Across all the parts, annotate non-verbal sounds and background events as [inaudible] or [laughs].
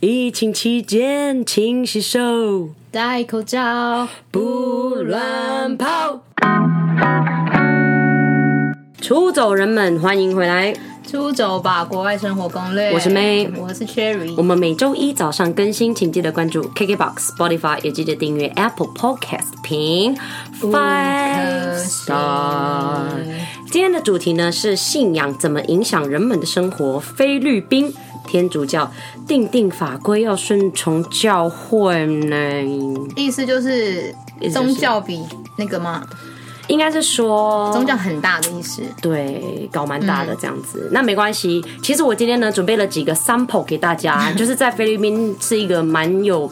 疫情期间，勤洗手，戴口罩，不乱跑。出走人们，欢迎回来！出走吧，国外生活攻略。我是 May，我是 Cherry。我们每周一早上更新，请记得关注 KKBOX、Spotify，也记得订阅 Apple Podcast，评 Five Star。今天的主题呢是信仰怎么影响人们的生活？菲律宾。天主教定定法规要顺从教会呢？意思就是宗教比那个吗？应该是说宗教很大的意思。对，搞蛮大的这样子。嗯、那没关系，其实我今天呢准备了几个 sample 给大家，[laughs] 就是在菲律宾是一个蛮有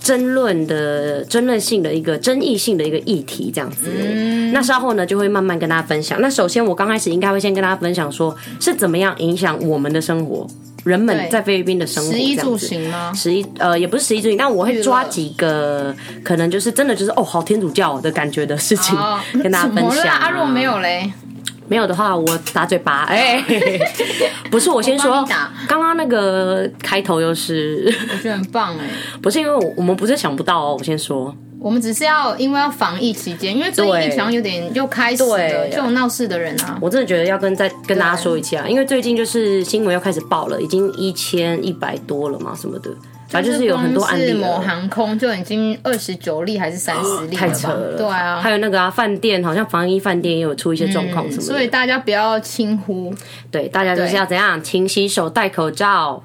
争论的、争论性的一个争议性的一个议题这样子。嗯、那稍后呢就会慢慢跟大家分享。那首先我刚开始应该会先跟大家分享说是怎么样影响我们的生活。人们在菲律宾的生活，食衣住行吗？食衣呃，也不是食衣住行，但我会抓几个可能就是真的就是哦，好天主教的感觉的事情跟大家分享。阿若没有嘞，没有的话我打嘴巴。哎，[laughs] 不是我先说，刚刚那个开头又是我觉得很棒哎，[laughs] 不是因为我我们不是想不到哦，我先说。我们只是要，因为要防疫期间，因为最近好像有点又开始了，就有闹事的人啊。我真的觉得要跟再跟大家说一下，因为最近就是新闻又开始报了，已经一千一百多了嘛，什么的，反正就是有很多案例。某航空就已经二十九例还是三十例，太扯了。对啊，还有那个啊，饭店好像防疫饭店也有出一些状况什么的，所以大家不要轻忽。对，大家就是要怎样，勤洗手，戴口罩。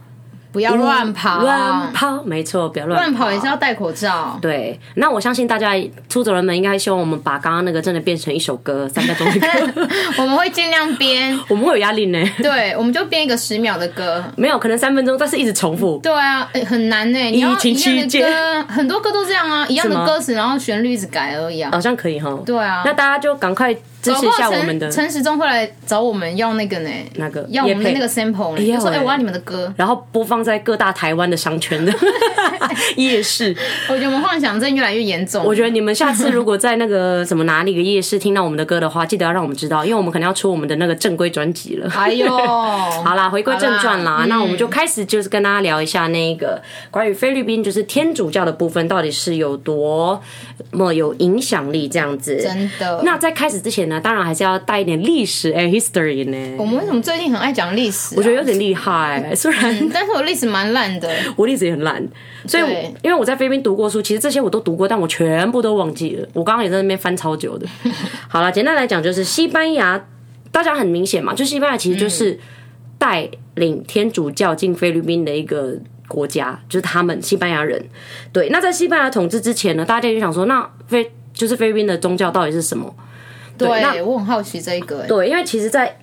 不要乱跑，乱跑，没错，不要乱跑。乱跑也是要戴口罩。对，那我相信大家出走人们应该希望我们把刚刚那个真的变成一首歌，三分钟的歌。[laughs] 我们会尽量编，我们会有压力呢。对，我们就编一个十秒的歌，没有可能三分钟，但是一直重复。对啊，很难呢。你要一样的歌，很多歌都这样啊，一样的歌词，然后旋律一直改而已啊。好像可以哈。对啊，那大家就赶快。支持一下我们的陈时中会来找我们要那个呢？那个要我们的那个 sample 呢？就说哎，我要你们的歌，然后播放在各大台湾的商圈的 [laughs] 夜市。我觉得我们幻想症越来越严重。我觉得你们下次如果在那个什么哪里的夜市听到我们的歌的话，记得要让我们知道，因为我们可能要出我们的那个正规专辑了。哎呦，[laughs] 好啦，回归正传啦，那我们就开始就是跟大家聊一下那个关于菲律宾就是天主教的部分到底是有多么有影响力这样子。真的。那在开始之前呢，当然还是要。带一点历史哎，history 呢？我们为什么最近很爱讲历史？我觉得有点厉害，虽然，但是我历史蛮烂的，[laughs] 我历史也很烂。所以，因为我在菲律宾读过书，其实这些我都读过，但我全部都忘记了。我刚刚也在那边翻超久的。[laughs] 好了，简单来讲，就是西班牙，大家很明显嘛，就西班牙其实就是带领天主教进菲律宾的一个国家，就是他们西班牙人。对，那在西班牙统治之前呢，大家就想说，那菲就是菲律宾的宗教到底是什么？对，那我很好奇这一个。对，因为其实，在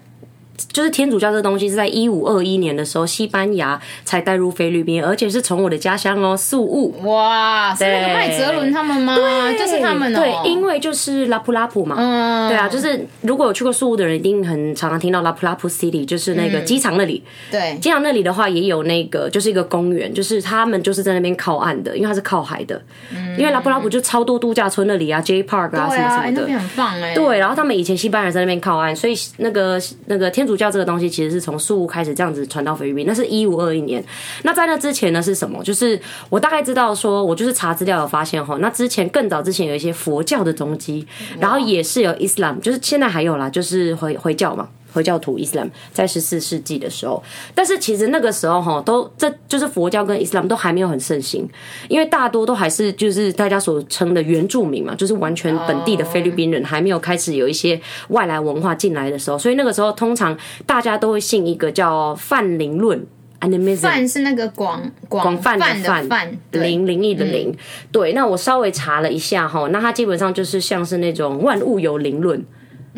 就是天主教这个东西是在一五二一年的时候，西班牙才带入菲律宾，而且是从我的家乡哦，宿务。哇，是那个麦哲伦他们吗？对，就是他们哦。对，因为就是拉普拉普嘛。嗯。对啊，就是如果有去过宿务的人，一定很常常听到拉普拉普 City，就是那个机场那里。对。机场那里的话，也有那个就是一个公园，就是他们就是在那边靠岸的，因为它是靠海的。嗯。因为拉普拉普就超多度假村那里啊，J Park 啊什么什么的，那边很棒哎。对，然后他们以前西班牙人在那边靠岸，所以那个那个天。主教这个东西其实是从树屋开始这样子传到菲律宾，那是一五二一年。那在那之前呢是什么？就是我大概知道说，我就是查资料有发现哈，那之前更早之前有一些佛教的踪迹，然后也是有伊斯兰，就是现在还有啦，就是回回教嘛。回教徒伊斯兰在十四世纪的时候，但是其实那个时候哈，都这就是佛教跟伊斯兰都还没有很盛行，因为大多都还是就是大家所称的原住民嘛，就是完全本地的菲律宾人还没有开始有一些外来文化进来的时候，所以那个时候通常大家都会信一个叫泛灵论。泛是那个广广泛的泛，灵灵异的灵。对，那我稍微查了一下哈，那它基本上就是像是那种万物有灵论。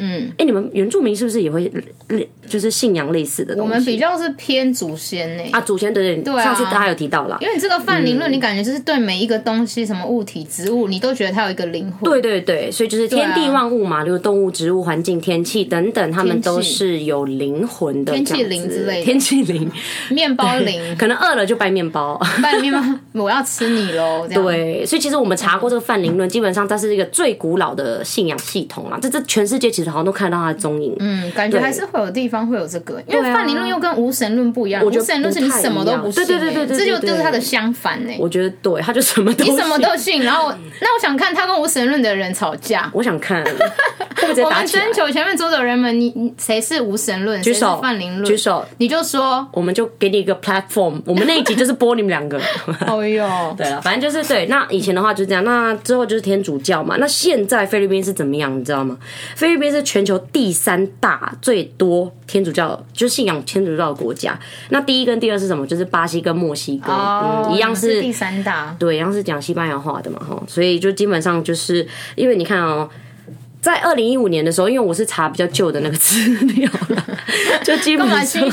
嗯，哎、你们原住民是不是也会类，就是信仰类似的东西？我们比较是偏祖先呢、欸。啊，祖先对对对，上次大家有提到了。因为你这个泛灵论，你感觉就是对每一个东西，什么物体、植物，你都觉得它有一个灵魂。对对对，所以就是天地万物嘛，就是动物、植物、环境、天气等等，他们都是有灵魂的。天气灵之类的，天气灵，[laughs] 面包灵，[laughs] 可能饿了就拜面包，拜面包，我要吃你喽。对，所以其实我们查过这个泛灵论，基本上它是一个最古老的信仰系统啦。这这全世界其实好像都看到它的踪影。嗯，感觉还是会有的地方会有这个，因为泛灵论又跟无神论不一样。无神论是你什么都不信，对对对对，这就就是它的相反呢。我觉得对，他就什么都，你什么都信。然后，[laughs] 那我想看他跟无神论的人吵架。我想看，[laughs] 我们征求前面桌的人们，你你谁是无神论？举手，泛灵论，举手，你就说，我们就给你一个 platform。[laughs] 我们那一集就是播你们两个。哦哟，对了，反正就是对。那以前的话就是这样，那之后就是天主教嘛。那现在菲律宾是怎么样？你知道吗？菲律宾是全球第三大最多天主教，就是信仰天主教的国家。那第一跟第二是什么？就是巴西跟墨西哥，哦、嗯，一样是，是第三大，对，一样是讲西班牙话的嘛，哈。所以就基本上就是因为你看哦。在二零一五年的时候，因为我是查比较旧的那个资料了，就基本上 [laughs]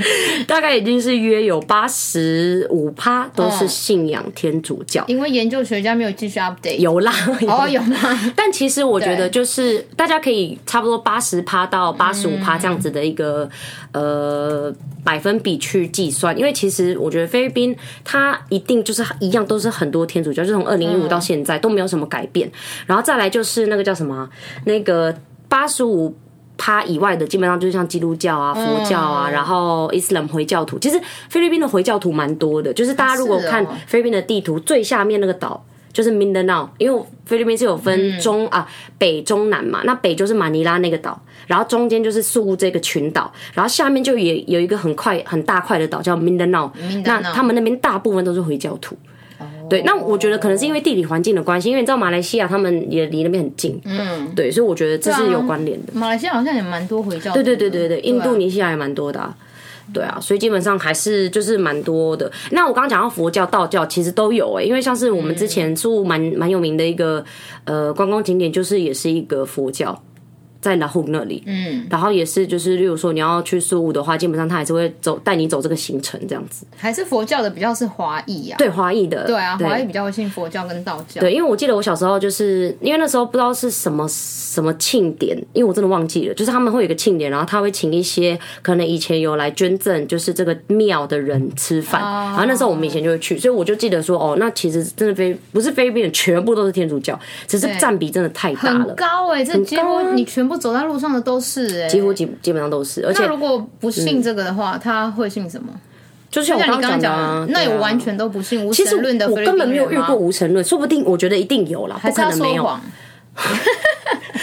[laughs] 大概已经是约有八十五趴都是信仰天主教。因为研究学家没有继续 update，有啦，哦有吗？但其实我觉得就是大家可以差不多八十趴到八十五趴这样子的一个呃百分比去计算，因为其实我觉得菲律宾它一定就是一样都是很多天主教，就从二零一五到现在都没有什么改变。然后再来就是那个叫什么？那个八十五趴以外的，基本上就是像基督教啊、佛教啊，然后伊斯兰回教徒。其实菲律宾的回教徒蛮多的，就是大家如果看菲律宾的地图，最下面那个岛就是 Mindanao，因为菲律宾是有分中啊北中南嘛，那北就是马尼拉那个岛，然后中间就是宿务这个群岛，然后下面就也有一个很快很大块的岛叫 Mindanao，那他们那边大部分都是回教徒。对，那我觉得可能是因为地理环境的关系，因为你知道马来西亚他们也离那边很近，嗯，对，所以我觉得这是有关联的。马来西亚好像也蛮多回教，对对对对对，印度尼西亚也蛮多的，对啊，所以基本上还是就是蛮多的。那我刚刚讲到佛教、道教其实都有诶，因为像是我们之前住蛮蛮有名的一个呃观光景点，就是也是一个佛教。在拉祜那里，嗯，然后也是就是，例如说你要去苏武的话，基本上他还是会走带你走这个行程这样子。还是佛教的比较是华裔啊？对，华裔的，对啊，华裔比较会信佛教跟道教。对，因为我记得我小时候就是因为那时候不知道是什么什么庆典，因为我真的忘记了，就是他们会有一个庆典，然后他会请一些可能以前有来捐赠就是这个庙的人吃饭，哦，然后那时候我们以前就会去，所以我就记得说哦，那其实真的非不是菲律宾人全部都是天主教，只是占比真的太大了，很高哎，欸，这几乎你全部走在路上的都是哎，欸，几乎基基本上都是，而且如果不信这个的话，嗯，他会信什么？就是像我刚刚讲的，那也完全都不信无神论的。我根本没有遇过无神论，说不定我觉得一定有啦，不可能没有。[laughs]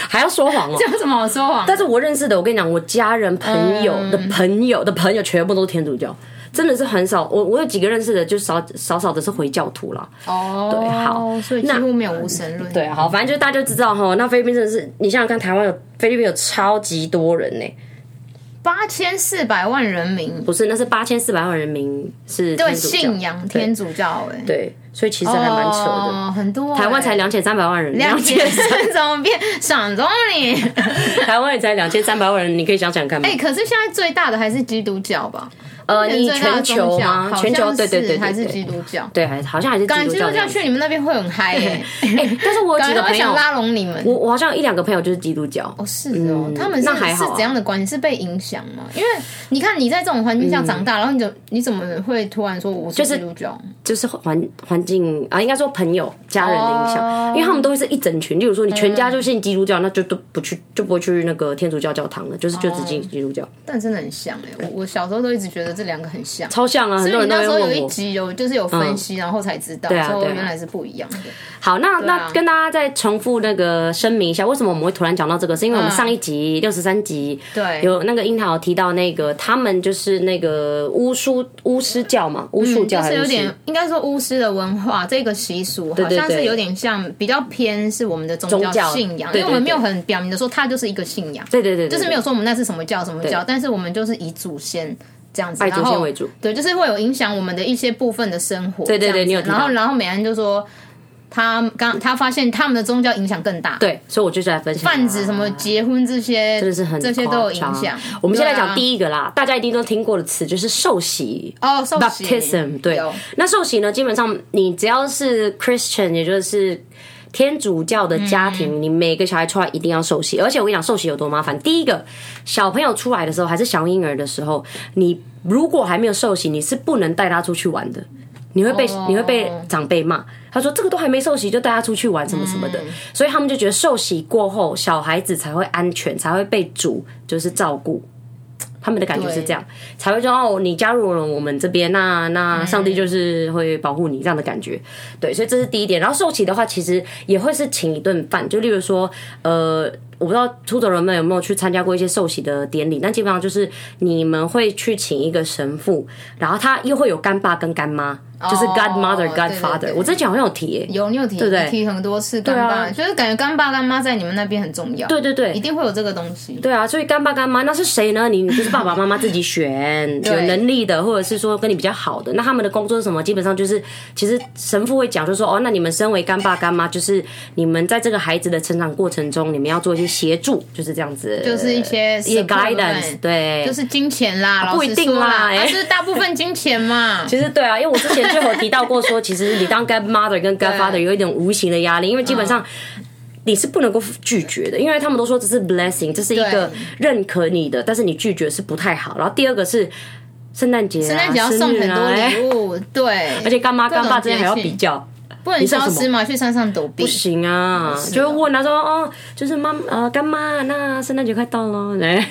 还要说谎哦？[laughs] 这有什么好说谎？但是我认识的，我跟你讲，我家人朋友的朋友的朋友全部都是天主教，真的是很少。我我有几个认识的，就少少少的是回教徒了。哦，对，好，所以几乎没有无神论。对，好，反正就大家就知道哈，那菲律宾真的是，你想想看，台湾有菲律宾有超级多人呢。八千四百万人民不是，那是八千四百万人民是对信仰天主教哎，对，所以其实还蛮扯的，哦、很多、欸。台湾才两千三百万人，两千怎么变省总理？[laughs] 台湾也才两千三百万人，你可以想想看吗？哎、欸，可是现在最大的还是基督教吧？呃，你全球吗？全球对对对，还是基督教？对，还好像还是基督教。基督教去你们那边会很嗨耶！[laughs] 哎，但是我有几个 [laughs] 朋友想拉拢你们。我我好像一两个朋友就是基督教。哦，是哦，他们是是怎样的关系？是被影响吗？因为你看你在这种环境下长大，然后你怎你怎么会突然说我是基督教？就是环环境啊，应该说朋友家人的影响，因为他们都是一整群。例如说你全家就信基督教，那就都不去，就不会去那个天主教教堂了，就是就只进基督教。但真的很像哎，我我小时候都一直觉得这两个很像。超像啊！很多人都会问我。所以你那时候有一集有就是有分析，然后才知道，说原来是不一样的。好，那那跟大家再重复那个声明一下，为什么我们会突然讲到这个？是因为我们上一集六十三集，对，有那个樱桃提到那个他们就是那个巫术巫师教嘛，巫术教就是有点应该说巫师的文化这个习俗，好像是有点像比较偏是我们的宗教信仰，因为我们没有很表明的说它就是一个信仰，对对对，就是没有说我们那是什么教什么教，但是我们就是以祖先。这样子，拜祖先为主，对，就是会有影响我们的一些部分的生活。对对对，你有。然后，然后美安就说，他刚他发现他们的宗教影响更大。对，所以我就是来分享。泛指什么结婚这些，真的是很这些都有影响。我们先来讲第一个啦，大家一定都听过的词就是受洗哦，受洗。Baptism 对，那受洗呢，基本上你只要是 Christian，也就是。天主教的家庭，你每个小孩出来一定要受洗，而且我跟你讲，受洗有多麻烦。第一个，小朋友出来的时候还是小婴儿的时候，你如果还没有受洗，你是不能带他出去玩的，你会被你会被长辈骂。他说这个都还没受洗就带他出去玩什么什么的，所以他们就觉得受洗过后，小孩子才会安全，才会被主就是照顾。他们的感觉是这样，才会说哦，你加入了我们这边，那那上帝就是会保护你这样的感觉。对，所以这是第一点。然后受洗的话，其实也会是请一顿饭，就例如说，呃。我不知道出走人们有没有去参加过一些受洗的典礼，但基本上就是你们会去请一个神父，然后他又会有干爸跟干妈。就是 godmother、godfather，我之前好像有提，有你有提，对不对？提很多次干爸，就是感觉干爸干妈在你们那边很重要。对对对，一定会有这个东西。对啊，所以干爸干妈那是谁呢？你就是爸爸妈妈自己选，[laughs] 有能力的，或者是说跟你比较好的。那他们的工作是什么？基本上就是，其实神父会讲，就是说哦，那你们身为干爸干妈，就是你们在这个孩子的成长过程中，你们要做一些协助，就是这样子，就是一些一些 guidance，对，就是金钱啦，不一定啦，还是大部分金钱嘛。[laughs] 其实对啊，因为我之前。最后提到过说，其实你当 godmother 跟 godfather 有一点无形的压力，因为基本上你是不能够拒绝的，因为他们都说这是 blessing，这是一个认可你的，但是你拒绝是不太好。然后第二个是圣诞节，圣诞节要送很多礼物，对，而且干妈干爸之间还要比较，不能消失嘛，去山上躲避不行啊，就问他说哦，就是妈呃干妈，那圣诞节快到了，来。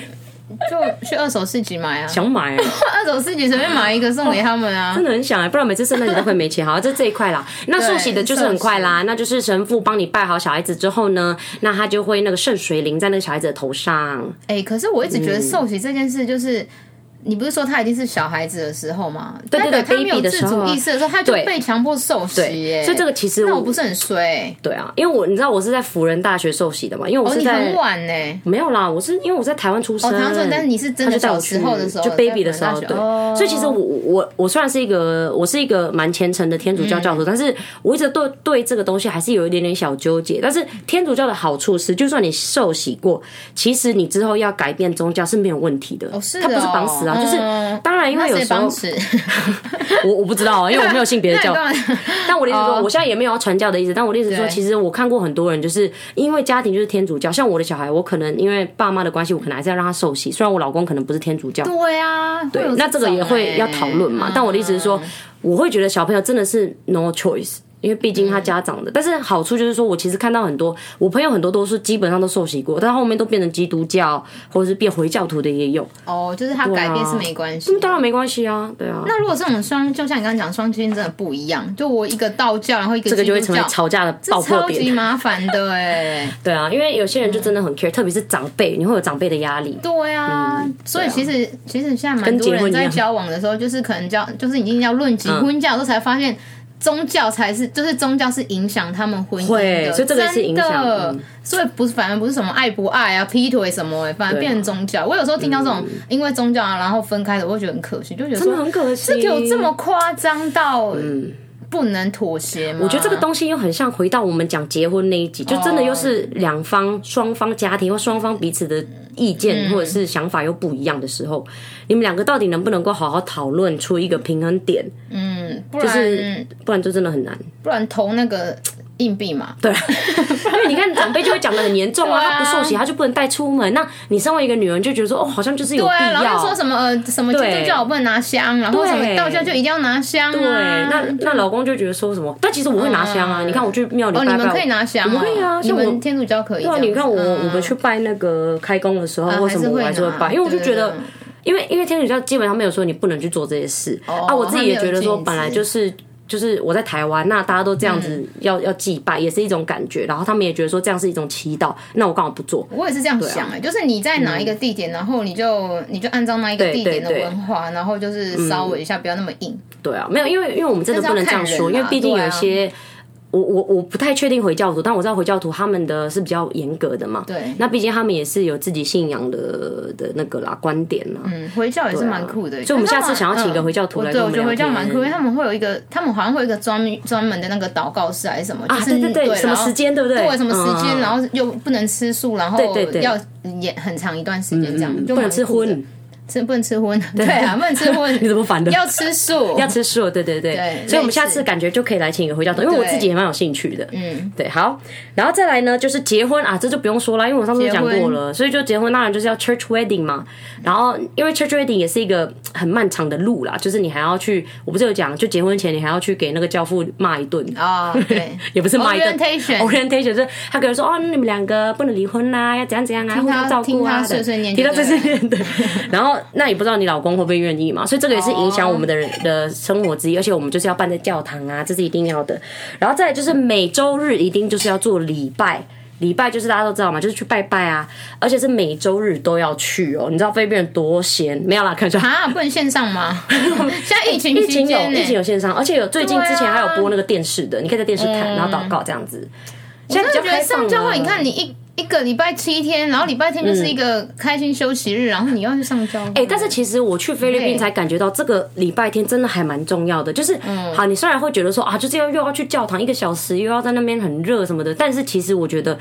[laughs] 就去二手市集买啊，想买啊，[laughs] 二手市集随便买一个送给他们啊，[laughs] 真的很想哎，不然每次圣诞节都会没钱。好，这这一块啦，那受洗的就是很快啦，那就是神父帮你拜好小孩子之后呢，那他就会那个圣水淋在那个小孩子的头上。哎，可是我一直觉得受洗这件事就是。你不是说他已经是小孩子的时候吗？对对对，他没有自主意识的时候，他就被强迫受洗耶。所以这个其实那我不是很衰。对啊，因为我你知道我是在辅仁大学受洗的嘛，因为我是在很晚呢。没有啦，我是因为我在台湾出生。哦，台湾出生，但是你是真的小时候的时候，就 baby 的时候。对，所以其实我我我虽然是一个我是一个蛮虔诚的天主教教徒，但是我一直对对这个东西还是有一点点小纠结。但是天主教的好处是，就算你受洗过，其实你之后要改变宗教是没有问题的。哦，是，它不是绑死啊，就是当。当然，因为有时候 [laughs] 我我不知道啊，因为我没有信别的 [laughs] 教。但我的意思说，我现在也没有要传教的意思。但我的意思说，其实我看过很多人，就是因为家庭就是天主教，像我的小孩，我可能因为爸妈的关系，我可能还是要让他受洗。虽然我老公可能不是天主教，对啊，对，那这个也会要讨论嘛。但我的意思是说，我会觉得小朋友真的是 no choice。因为毕竟他家长的，但是好处就是说，我其实看到很多我朋友很多都是基本上都受洗过，但后面都变成基督教或者是变回教徒的也有。哦，就是他改变是没关系，啊，当然没关系啊，对啊。那如果这种双，就像你刚刚讲，双亲真的不一样，就我一个道教，然后一个基督教，这个就会成为吵架的爆破点，超级麻烦的哎。[laughs] 对啊，因为有些人就真的很 care，、嗯、特别是长辈，你会有长辈的压力。对啊，嗯、所以其实其实现在蛮多人在交往的时候，就是可能交，就是已经要论及婚嫁的时候才发现。宗教才是，就是宗教是影响他们婚姻的，所以这个是影响的。嗯、所以不是，反而不是什么爱不爱啊、劈腿什么、欸，反而变成宗教。啊、我有时候听到这种因为宗教啊然后分开的，我会觉得很可惜，就觉得真的很可惜，这有这么夸张到不能妥协吗？我觉得这个东西又很像回到我们讲结婚那一集，就真的又是两方双方家庭或双方彼此的意见或者是想法又不一样的时候，你们两个到底能不能够好好讨论出一个平衡点？嗯，不然、就是、不然就真的很难。不然投那个。硬币嘛，对，[laughs] 因为你看长辈就会讲的很严重啊，他不受洗他就不能带出门。那你身为一个女人就觉得说，哦，好像就是有必要。然后说什么呃什么基督教我不能拿香，然后什么道教就一定要拿香。对，那那老公就觉得说什么？但其实我会拿香啊。你看我去庙里拜拜，你们可以拿香，可以啊。像我们天主教可以。对，你看我我们去拜那个开工的时候，为什么我还是会拜？因为我就觉得，因为因为天主教基本上没有说你不能去做这些事啊。我自己也觉得说，本来就是。就是我在台湾，那大家都这样子要、嗯、要祭拜，也是一种感觉。然后他们也觉得说这样是一种祈祷，那我干嘛不做？我也是这样想哎、欸，啊、就是你在哪一个地点，嗯、然后你就你就按照那一个地点的文化，然后就是稍微一下，不要那么硬。对啊，没有，因为因为我们真的不能这样说，因为毕竟有些。我我我不太确定回教徒，但我知道回教徒他们的是比较严格的嘛。对，那毕竟他们也是有自己信仰的的那个啦观点啦。嗯，回教也是蛮酷的。所以，我们下次想要请一个回教徒来。对，我觉得回教蛮酷，因为他们会有一个，他们好像会有一个专专门的那个祷告室还是什么？啊，对对对，什么时间对不对？对，什么时间？然后又不能吃素，然后要演很长一段时间这样，就不能吃荤。吃不能吃荤，对啊，不能吃荤，[laughs] 你怎么反的？要吃素，[laughs] 要吃素，对对对。所以，我们下次感觉就可以来请一个回教徒，因为我自己也蛮有兴趣的。嗯，对，好，然后再来呢，就是结婚啊，这就不用说了，因为我上次讲过了，所以就结婚当然就是要 church wedding 嘛。然后，因为 church wedding 也是一个很漫长的路啦，就是你还要去，我不是有讲，就结婚前你还要去给那个教父骂一顿啊，对，也不是骂一顿，orientation，orientation 就是他可能说哦，你们两个不能离婚啦，要怎样怎样啊，互相照顾啊，提到碎碎念，对，然后。后那也不知道你老公会不会愿意嘛，所以这个也是影响我们的人的生活之一。而且我们就是要办在教堂啊，这是一定要的。然后再就是每周日一定就是要做礼拜。礼拜就是大家都知道嘛，就是去拜拜啊，而且是每周日都要去哦。你知道菲律宾人多闲？没有啦，看出来啊，不能线上吗？[laughs] 现在疫情疫情有疫情有线上，而且有最近之前还有播那个电视的，啊、你可以在电视看，然后祷告这样子。现在比较开放。上教会，你看你一。一个礼拜七天，然后礼拜天就是一个开心休息日，嗯、然后你要去上交。哎、欸，但是其实我去菲律宾才感觉到这个礼拜天真的还蛮重要的。就是，嗯、好，你虽然会觉得说啊，就是要又要去教堂一个小时，又要在那边很热什么的，但是其实我觉得。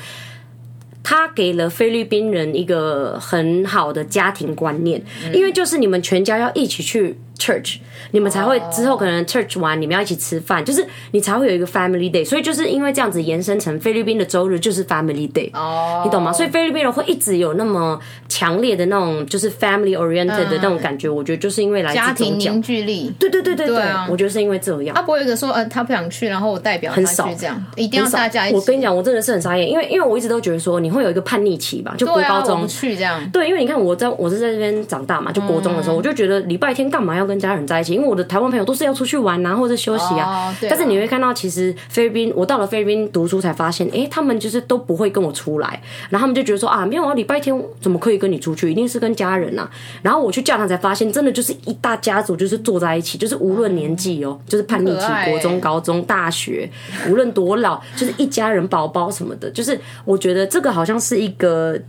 他给了菲律宾人一个很好的家庭观念，因为就是你们全家要一起去 church，你们才会之后可能 church 完，你们要一起吃饭，就是你才会有一个 family day。所以就是因为这样子延伸成菲律宾的周日就是 family day，哦你懂吗？所以菲律宾人会一直有那么强烈的那种就是 family oriented 的那种感觉，我觉得就是因为来自家庭凝聚力。对对对对对，我觉得是因为这样。他不会有一个说呃他不想去，然后我代表很少这样，一定要大家一起。我跟你讲，我真的是很傻眼，因为因为我一直都觉得说你。会有一个叛逆期吧，就国高中去这样。对，因为你看我在我是在这边长大嘛，就国中的时候，我就觉得礼拜天干嘛要跟家人在一起？因为我的台湾朋友都是要出去玩啊，或者休息啊。但是你会看到，其实菲律宾，我到了菲律宾读书才发现，哎，他们就是都不会跟我出来，然后他们就觉得说啊，没有啊，礼拜天怎么可以跟你出去？一定是跟家人啊。然后我去教堂才发现，真的就是一大家族，就是坐在一起，就是无论年纪哦，就是叛逆期，国中、高中、大学，无论多老，就是一家人，宝宝什么的，就是我觉得这个好像是一个。呃，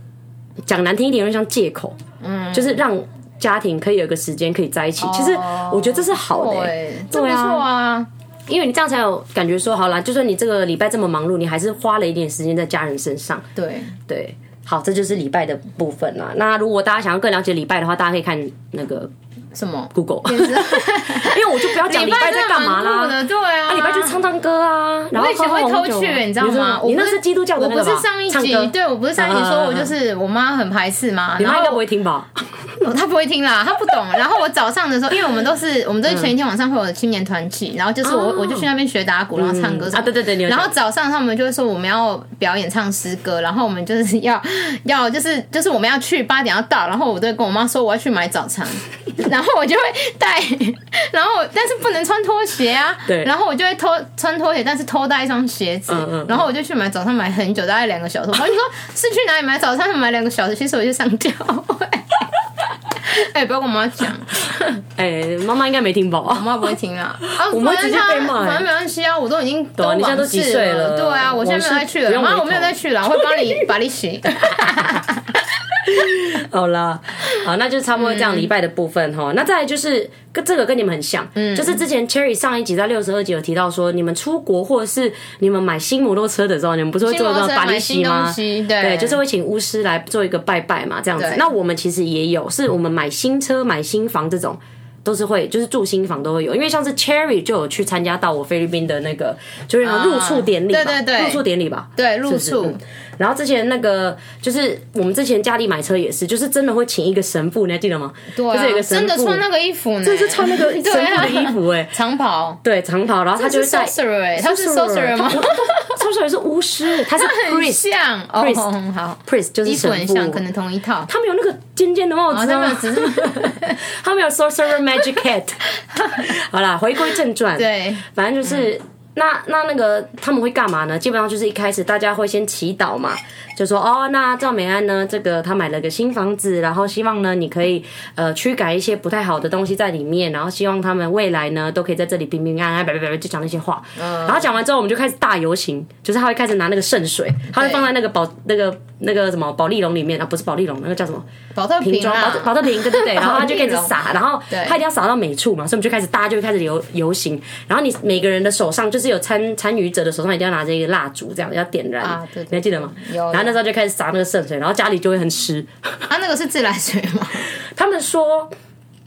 讲难听一点，有点像借口，嗯，就是让家庭可以有一个时间可以在一起。其实我觉得这是好的，对啊，因为你这样才有感觉说，好啦，就算你这个礼拜这么忙碌，你还是花了一点时间在家人身上。对对，好，这就是礼拜的部分啦。那如果大家想要更了解礼拜的话，大家可以看那个。什么？Google，[laughs] 因为我就不要讲礼拜在干嘛啦。对啊，礼拜就唱唱歌啊。然后我以前会偷去，你知道吗？你那是基督教的，我不是上一集，对我不是上一集说我就是我妈很排斥嘛。你妈应该不会听吧？[laughs] 她不会听啦，她不懂。然后我早上的时候，因为我们都是我们都是前一天晚上会有青年团契，然后就是我我就去那边学打鼓，然后唱歌啊。对对对，然后早上他们就会说我们要表演唱诗歌，然后我们就是要要就是就是我们要去八点要到，然后我都会跟我妈说我要去买早餐，然后我就会带。然后但是不能穿拖鞋啊，对，然后我就会偷穿拖鞋，但是偷带一双鞋子，嗯嗯，然后我就去买早餐，买很久，大概两个小时。然后你说是去哪里买早餐？买两个小时，其实我就上教会。哎，不要跟我妈讲，[laughs] 哎，妈妈应该没听饱，我妈不会听啊。啊，我们直接被骂，反正没关系啊，我都已经都你现在都几岁了？对啊，我现在没有再去了，妈，我没有再去了，我会帮你 [laughs] 把你洗。[laughs] 好啦，好，那就差不多这样礼拜的部分哈。嗯、那再来就是跟这个跟你们很像，嗯，就是之前 Cherry 上一集在六十二集有提到说，你们出国或者是你们买新摩托车的时候，你们不是会做一个巴利西吗？对，对，就是会请巫师来做一个拜拜嘛，这样子。那我们其实也有，是我们买新车、买新房这种。都是会，就是住新房都会有，因为像是 Cherry 就有去参加到我菲律宾的那个，就是入厝典礼，对对对，入厝典礼吧，对，入厝。然后之前那个就是我们之前家里买车也是，就是真的会请一个神父，你还记得吗？对，就是有一个神父真的穿那个衣服呢，就是穿那个神父的衣服，哎，长袍，对，长袍，然后他就是 sorcerer，他是 sorcerer 吗？sorcerer 是巫师，他是 [laughs] priest，像 priest，好，priest 就是神父，可能同一套。他们有那个尖尖的帽子吗？他们 [laughs] 有 sorcerer magic hat。[laughs] 好啦，回归正传，对，反正就是。那那那个他们会干嘛呢？基本上就是一开始大家会先祈祷嘛，就说哦，那赵美安呢，这个他买了个新房子，然后希望呢你可以呃驱赶一些不太好的东西在里面，然后希望他们未来呢都可以在这里平平安安，别别别就讲那些话。然后讲完之后，我们就开始大游行，就是他会开始拿那个圣水，他会放在那个宝那个那个什么保丽龙里面啊，不是保丽龙，那个叫什么？宝特瓶装，宝宝特瓶，对对对。[laughs] 然后他就开始撒，然后他一定要撒到每处嘛，所以我们就开始大家就会开始游游行，然后你每个人的手上就是。有参参与者的手上一定要拿着一个蜡烛，这样要点燃。啊，对，对，对，你还记得吗？有。然后那时候就开始撒那个圣水，然后家里就会很湿。[laughs] 啊，那个是自来水吗？[laughs] 他们说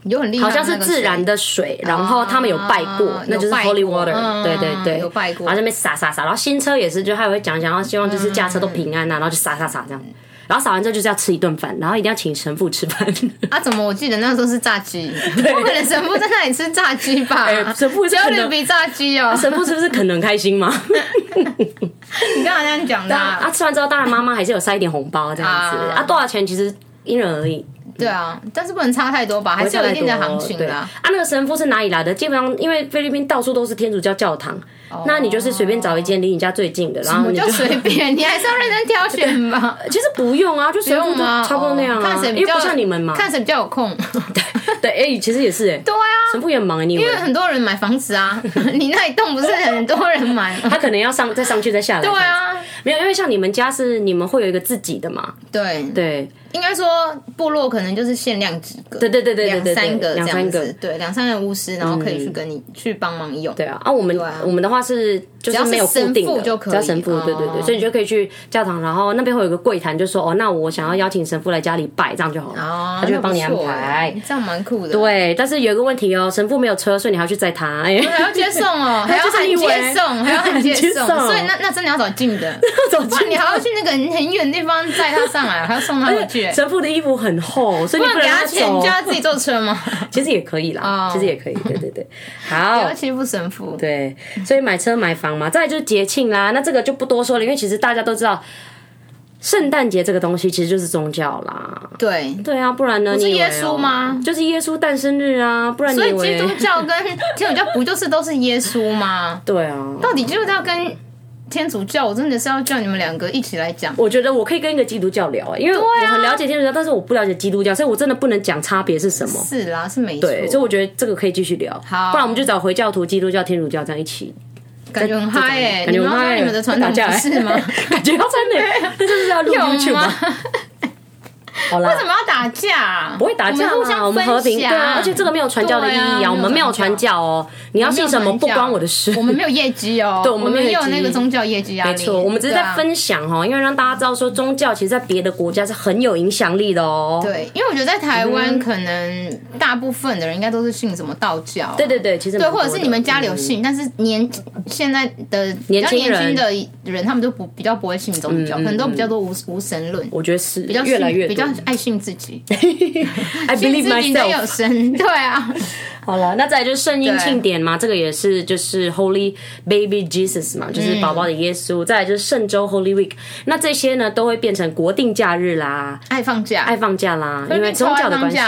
有很厉害，好像是自然的水。然后他们有拜过，啊、那就是 Holy Water、嗯。对对对，有拜过。然后那边洒洒洒，然后新车也是，就他也会讲讲，然后希望就是驾车都平安呐、啊，然后就洒洒洒这样。然后扫完之后就是要吃一顿饭，然后一定要请神父吃饭。啊？怎么我记得那时候是炸鸡？[laughs] 不可能神父在那里吃炸鸡吧？[laughs] 神父焦虑比炸鸡哦。神父是不是可能很开心吗？[laughs] 你刚才这样讲的啊？吃完之后，当然妈妈还是有塞一点红包这样子啊，多少钱其实因人而异。对啊，但是不能差太多吧，还是有一定的行情的啊。啊，那个神父是哪里来的？基本上因为菲律宾到处都是天主教教堂，那你就是随便找一间离你家最近的，然后你就随便，[laughs] 你还是要认真挑选吧。[laughs] 其实不用啊，就神父差不多那样啊，看谁因为不像你们嘛，看谁比较有空。对 [laughs] 对，哎，其实也是哎，对啊，神父也很忙，你因为很多人买房子啊，你那一栋不是很多人买，他可能要上再上去再下来。对啊，没有，因为像你们家是你们会有一个自己的嘛，对对。应该说，部落可能就是限量几个，对对对对对，两三个这样子，个对，两三个巫师，然后可以去跟你去帮忙用。对啊，啊，我们我们的话是就是没有固定的，就可以，只要神父，对对对，所以你就可以去教堂，然后那边会有一个柜台，就说哦，那我想要邀请神父来家里拜，这样就好了，他就会帮你安排，这样蛮酷的。对，但是有一个问题哦，神父没有车，所以你还要去载他，哎，还要接送哦，[laughs] 还要喊接送，还要喊接送，所以那那真的要找 [laughs] 近的，你还要去那个很远的地方载他上来，还要送他回去。神父的衣服。很厚，所以你不能给他钱，你叫他自己坐车吗？其实也可以啦，其实也可以，对对对。好，不要欺负神父。对，所以买车买房嘛，再来就是节庆啦。那这个就不多说了，因为其实大家都知道，圣诞节这个东西其实就是宗教啦。对对啊，不然呢？你是耶稣吗？就是耶稣诞生日啊，不然你以为所以基督教跟天主教不就是都是耶稣吗？[laughs] 对啊，到底基督教跟天主教，我真的是要叫你们两个一起来讲。我觉得我可以跟一个基督教聊，因为我很了解天主教，但是我不了解基督教，所以我真的不能讲差别是什么。是啦，是没错。对，所以我觉得这个可以继续聊。好，不然我们就找回教徒、基督教、天主教这样一起，感觉很嗨哎，感觉很嗨。你们的传统不是吗？感觉要真的，那就是要录 YouTube 吗？好啦，为什么要打架？不会打架啊，我们和平。对啊，而且这个没有传教的意义啊，我们没有传教哦。你要信什么不关我的事。我们没有业绩哦，[laughs] 对，我们没有那个宗教业绩压力。没错，我们只是在分享哦，因为让大家知道说宗教其实，在别的国家是很有影响力的哦。对，因为我觉得在台湾，可能大部分的人应该都是信什么道教。对对对，其实对，或者是你们家里有信，但是年现在的比较年轻的人，他们都不比较不会信宗教，可能都比较多无无神论。我觉得是比较越来越比较爱信自己。[laughs] I believe myself 有神，对啊。好了，那再来就是圣婴庆典嘛，这个也是就是 Holy Baby Jesus 嘛，就是宝宝的耶稣。再来就是圣周 Holy Week，那这些呢都会变成国定假日啦，爱放假，爱放假啦，因为宗教的关系。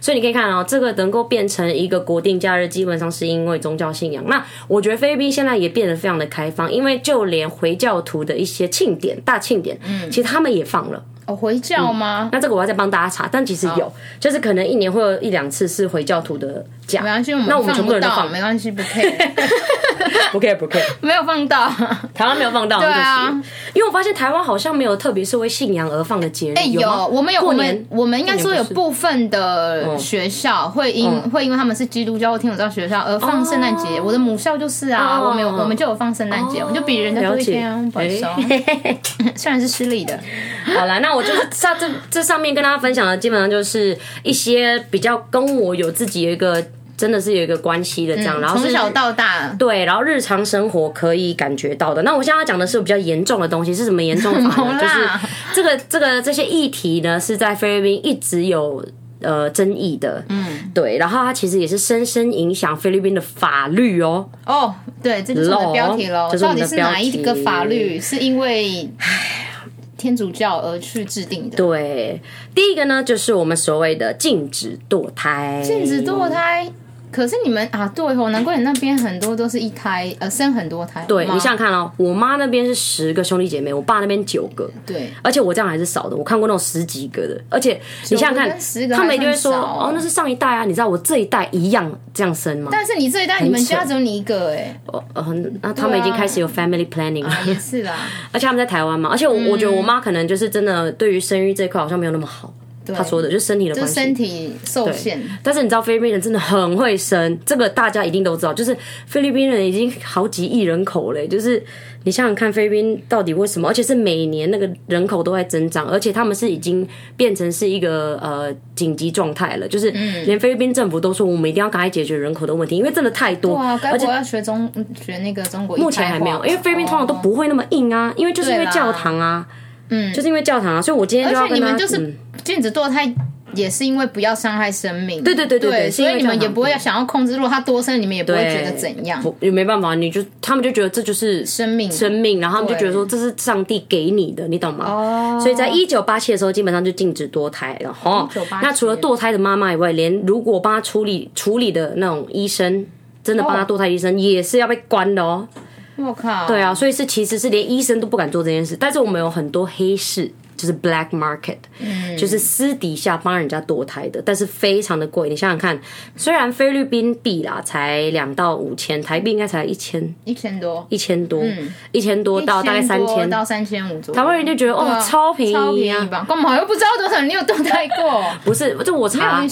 所以你可以看哦，这个能够变成一个国定假日，基本上是因为宗教信仰。那我觉得菲律宾现在也变得非常的开放，因为就连回教徒的一些庆典、大庆典，嗯，其实他们也放了。哦，回教吗？那这个我要再帮大家查，但其实有，就是可能一年会有一两次是回教徒的假。没关系，那我们全部人都放，没关系，不 care，[laughs] 不 care，不 care，[laughs] 没有放到，台湾没有放到，对啊，因为我发现台湾好像没有特别是为信仰而放的节日。哎，有，我们有，我们我们应该说有部分的学校会因会因为他们是基督教或天主教学校而放圣诞节。我的母校就是啊，我们有我们就有放圣诞节，我们就比人家多一天啊，不好意思，[laughs] 虽然是失礼的。好了，那我就是在这这上面跟大家分享的，基本上就是一些比较跟我有自己有一个真的是有一个关系的这样，然后从小到大对，然后日常生活可以感觉到的。那我现在要讲的是比较严重的东西，是什么严重的法呢？[laughs] 就是这个这个这些议题呢，是在菲律宾一直有呃争议的，嗯，对。然后它其实也是深深影响菲律宾的法律哦。哦，对，这就是我的标题喽。到底是哪一个法律？是因为天主教而去制定的。对，第一个呢，就是我们所谓的禁止堕胎。禁止堕胎。可是你们啊，对哦，难怪你那边很多都是一胎，呃，生很多胎。对，你想想看哦，我妈那边是十个兄弟姐妹，我爸那边九个。对，而且我这样还是少的，我看过那种十几个的。而且你想想看，他们一定会说哦，那是上一代啊，你知道我这一代一样这样生吗？但是你这一代，你们家只有你一个哎。哦，那他们已经开始有 family planning 了。也是啦，[laughs] 而且他们在台湾嘛，而且我我觉得我妈可能就是真的对于生育这一块好像没有那么好。他说的就是身体的关系，身体受限。但是你知道菲律宾人真的很会生，这个大家一定都知道。就是菲律宾人已经好几亿人口了，就是你想想看，菲律宾到底为什么？而且是每年那个人口都在增长，而且他们是已经变成是一个呃紧急状态了，就是连菲律宾政府都说我们一定要赶快解决人口的问题，因为真的太多。哇，该不会要学中学那个中国？目前还没有，因为菲律宾通常都不会那么硬啊，因为就是因为教堂啊。嗯，就是因为教堂啊，所以我今天就要跟他，而且你们就是禁止堕胎，也是因为不要伤害生命。对对对对对，所以你们也不会想要控制，如果他多生，你们也不会觉得怎样。也没办法，你就他们就觉得这就是生命，生命，然后他们就觉得说这是上帝给你的，你懂吗？哦。所以在一九八七的时候，基本上就禁止堕胎了。哦。那除了堕胎的妈妈以外，连如果帮他处理处理的那种医生，真的帮他堕胎医生也是要被关的哦。我靠！对啊，所以是其实是连医生都不敢做这件事，但是我们有很多黑市，就是 black market，嗯，就是私底下帮人家堕胎的，但是非常的贵。你想想看，虽然菲律宾币啦才两到五千，台币应该才一千，一千多，一千多，嗯，一千多到大概三千到三千五左右。台湾人就觉得哦，超便宜，超便宜吧？干嘛又不知道多少？你有堕胎过？[laughs] 不是，就我查，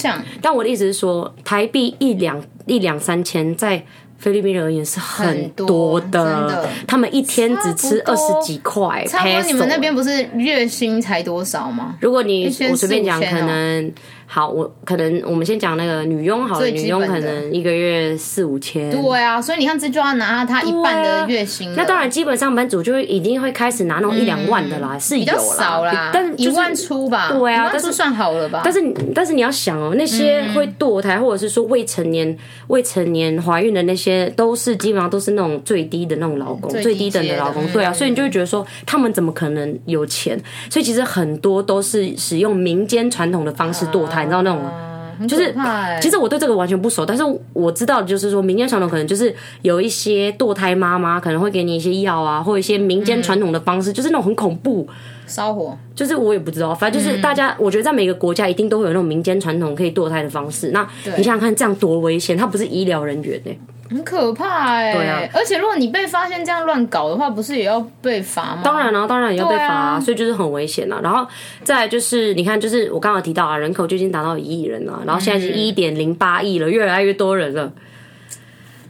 但我的意思是说，台币一两一两三千在。菲律宾人而言是很多的，他们一天只吃二十几块。差不多，你们那边不是月薪才多少吗？如果你我随便讲，可能。好，我可能我们先讲那个女佣好了，女佣可能一个月四五千。对啊，所以你看这就要拿他一半的月薪。那当然，基本上班族就会已经会开始拿那种一两万的啦，是有啦，比较少啦，但一万出吧。对啊，但是算好了吧？但是但是你要想哦，那些会堕胎或者是说未成年未成年怀孕的那些，都是基本上都是那种最低的那种劳工，最低等的劳工。对啊，所以你就会觉得说，他们怎么可能有钱？所以其实很多都是使用民间传统的方式堕胎。你知道那种，就是其实我对这个完全不熟，但是我知道，就是说民间传统可能就是有一些堕胎妈妈可能会给你一些药啊，或一些民间传统的方式，就是那种很恐怖，烧火，就是我也不知道，反正就是大家，我觉得在每个国家一定都会有那种民间传统可以堕胎的方式。那你想想看，这样多危险！他不是医疗人员呢。很可怕哎、欸，对啊，而且如果你被发现这样乱搞的话，不是也要被罚吗？当然了、啊，当然也要被罚、啊，所以就是很危险了。然后再来就是，你看，就是我刚刚提到啊，人口就已经达到一亿人了，然后现在是一点零八亿了，越来越多人了，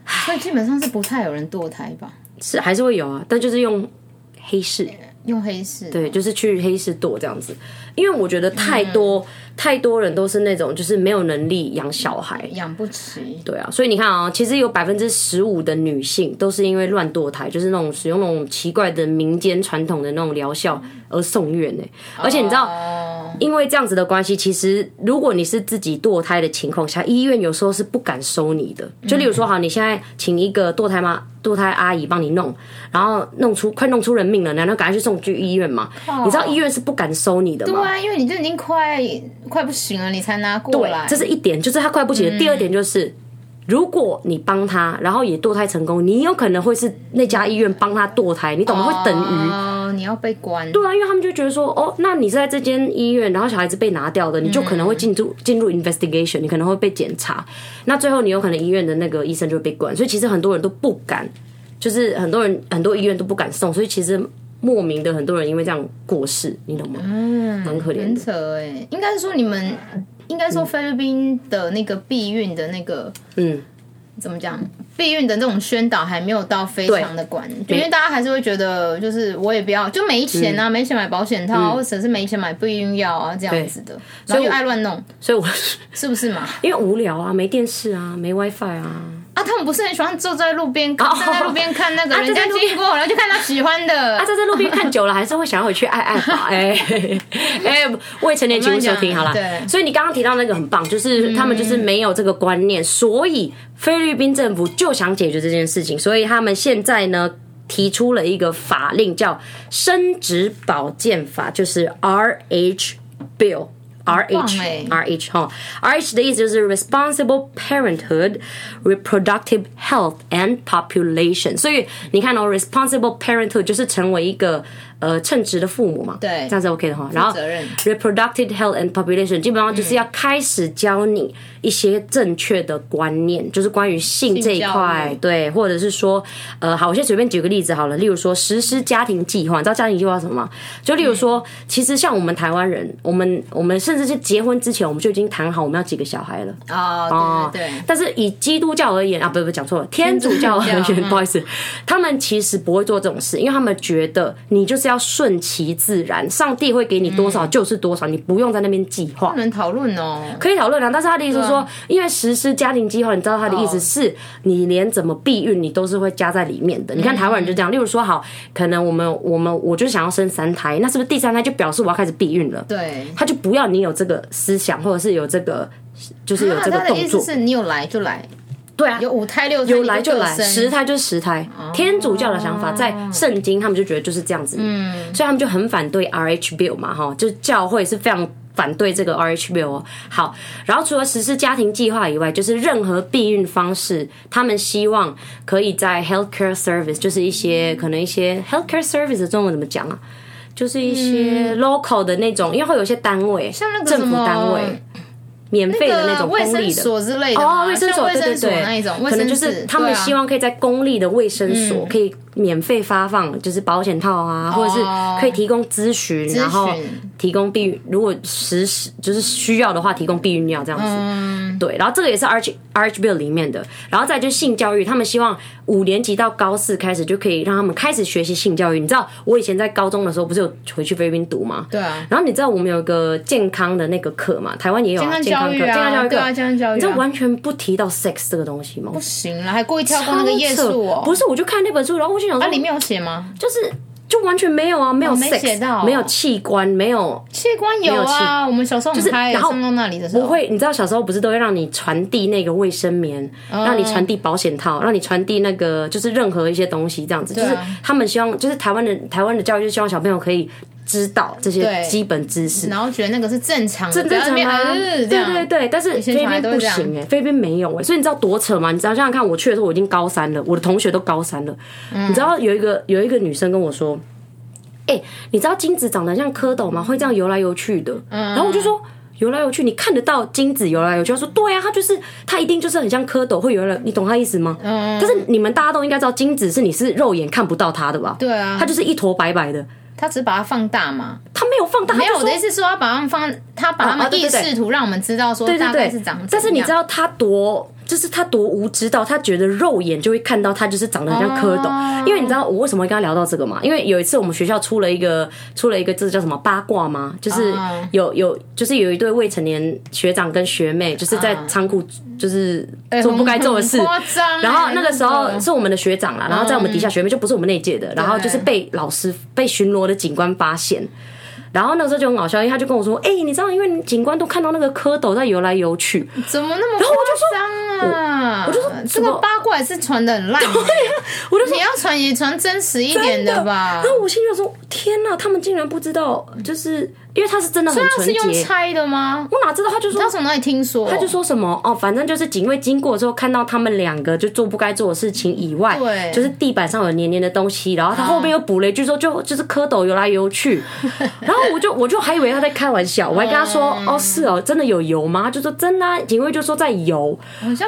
所以基本上是不太有人堕胎吧？是还是会有啊，但就是用黑市，用黑市，对，就是去黑市堕这样子，因为我觉得太多。嗯太多人都是那种就是没有能力养小孩，养不起。对啊，所以你看啊、喔，其实有百分之十五的女性都是因为乱堕胎，就是那种使用那种奇怪的民间传统的那种疗效而送院呢、欸。而且你知道，因为这样子的关系，其实如果你是自己堕胎的情况下，医院有时候是不敢收你的。就例如说，好，你现在请一个堕胎妈。堕胎阿姨帮你弄，然后弄出快弄出人命了，然后赶快去送去医院嘛。你知道医院是不敢收你的吗？对啊，因为你就已经快快不行了，你才拿过来。对，这是一点，就是他快不行了。第二点就是，如果你帮他，然后也堕胎成功，你有可能会是那家医院帮他堕胎，你懂吗？会等于。你要被关？对啊，因为他们就觉得说，哦，那你是在这间医院，然后小孩子被拿掉的，你就可能会进入进入 investigation，你可能会被检查，那最后你有可能医院的那个医生就会被关，所以其实很多人都不敢。就是很多人很多医院都不敢送，所以其实莫名的很多人因为这样过世，你懂吗？嗯，蛮可怜。很扯哎，应该是说你们，应该说菲律宾的那个避孕的那个，嗯，怎么讲？避孕的那种宣导还没有到非常的广，因为大家还是会觉得，就是我也不要，就没钱啊，没钱买保险套，或者是没钱买避孕药啊，这样子的，然后就爱乱弄，所以我是不是嘛？[laughs] 因为无聊啊，没电视啊，没 WiFi 啊。啊，他们不是很喜欢坐在路边，站在路边看那个人家经过，然后就看到喜欢的。啊，站在路边看久了，还是会想要回去爱爱吧？[laughs] 哎哎，未成年请勿收听好了。对，所以你刚刚提到那个很棒，就是他们就是没有这个观念，所以菲律宾政府就想解决这件事情，所以他们现在呢提出了一个法令，叫生殖保健法，就是 R H Bill。R H R H 哈，R H 的意思就是 Responsible Parenthood, Reproductive Health and Population。所以你看哦，Responsible Parenthood 就是成为一个。 呃，称职的父母嘛，对，这样子 OK 的哈，然后 reproductive health and population 基本上就是要开始教你一些正确的观念，就是关于性这一块，对，或者是说，呃，好，我先随便举个例子好了，例如说实施家庭计划，你知道家庭计划什么吗？就例如说，其实像我们台湾人，我们我们甚至是结婚之前，我们就已经谈好我们要几个小孩了。哦，对对。但是以基督教而言啊，不不，讲错了，天主教。而言，不好意思，他们其实不会做这种事，因为他们觉得你就是要。要顺其自然，上帝会给你多少就是多少，嗯、你不用在那边计划。不能讨论哦，可以讨论啊，但是他的意思是说，因为实施家庭计划，你知道他的意思是，你连怎么避孕你都是会加在里面的。你看台湾人就这样，例如说，好，可能我们我们我就想要生三胎，那是不是第三胎就表示我要开始避孕了？对，他就不要你有这个思想，或者是有这个，就是有这个动作。他的意思是你有来就来。对啊，有五胎六胎，有来就来，十胎就是十胎。天主教的想法在圣经，他们就觉得就是这样子，嗯，所以他们就很反对 RH bill 嘛，哈，就是教会是非常反对这个 RH bill 哦。好，然后除了实施家庭计划以外，就是任何避孕方式，他们希望可以在 healthcare service，就是一些可能一些 healthcare service 的中文怎么讲啊？就是一些 local 的那种，因为会有一些单位，像那个政府单位。免费的那种公立的。所之类的哦，卫生所对对对，那一种可能就是他们希望可以在公立的卫生所可以免费发放，就是保险套啊，或者是可以提供咨询，然后提供避孕，如果实时就是需要的话，提供避孕药这样子。对，然后这个也是 RH RH Bill 里面的，然后再就是性教育，他们希望五年级到高四开始就可以让他们开始学习性教育。你知道我以前在高中的时候不是有回去菲律宾读吗？对啊。然后你知道我们有一个健康的那个课嘛？台湾也有健康教育，健康教育课啊，健康教育。你知道完全不提到 sex 这个东西吗？不行了，还故意跳过那个页数哦。不是，我就看那本书，然后我就想说，它里面有写吗？就是。就完全没有啊，没有 sex，、哦、没写到、哦、没有器官，没有器官有啊。我们小时候就是然后送到那里的时候，不会，你知道小时候不是都会让你传递那个卫生棉，嗯、让你传递保险套，让你传递那个就是任何一些东西这样子，啊、就是他们希望，就是台湾的台湾的教育，就希望小朋友可以知道这些基本知识，然后觉得那个是正常的，正正常啊，对对对。但是菲律宾不行哎、欸，菲律宾没有哎、欸，所以你知道多扯吗？你知道想想看，我去的时候我已经高三了，我的同学都高三了，嗯、你知道有一个有一个女生跟我说。哎、欸，你知道精子长得像蝌蚪吗？会这样游来游去的。嗯，然后我就说游来游去，你看得到精子游来游去？他说对啊，它就是它一定就是很像蝌蚪会游来，你懂他意思吗？嗯。但是你们大家都应该知道，精子是你是肉眼看不到它的吧？对啊，它就是一坨白白的。他只是把它放大嘛？他没有放大，没有。我的意思是说，他把它们放，他把他们意识图让我们知道说大概是长。但是你知道他多？就是他多无知到，他觉得肉眼就会看到他就是长得很像蝌蚪。Oh. 因为你知道我为什么会跟他聊到这个吗？因为有一次我们学校出了一个出了一个这叫什么八卦吗？就是有有就是有一对未成年学长跟学妹，就是在仓库就是做不该做的事。然后那个时候是我们的学长啦，然后在我们底下学妹就不是我们那届的，然后就是被老师被巡逻的警官发现。然后那个时候就很搞笑，因为他就跟我说：“哎、欸，你知道，因为警官都看到那个蝌蚪在游来游去，怎么那么夸张啊？”我就说：“ Ah. 我就说这个八卦也是传的很烂。[laughs] ”对呀，我就说：“你要传也传真实一点的吧。”然后我心里就说：“天哪，他们竟然不知道，就是。”因为他是真的很纯洁，他是用猜的吗？我哪知道？他就说，他从哪里听说？他就说什么哦，反正就是警卫经过之后，看到他们两个就做不该做的事情以外，对，就是地板上有黏黏的东西，然后他后面又补了一句说，就就是蝌蚪游来游去，[laughs] 然后我就我就还以为他在开玩笑，我还跟他说哦是哦，真的有油吗？他就说真的，警卫就说在游，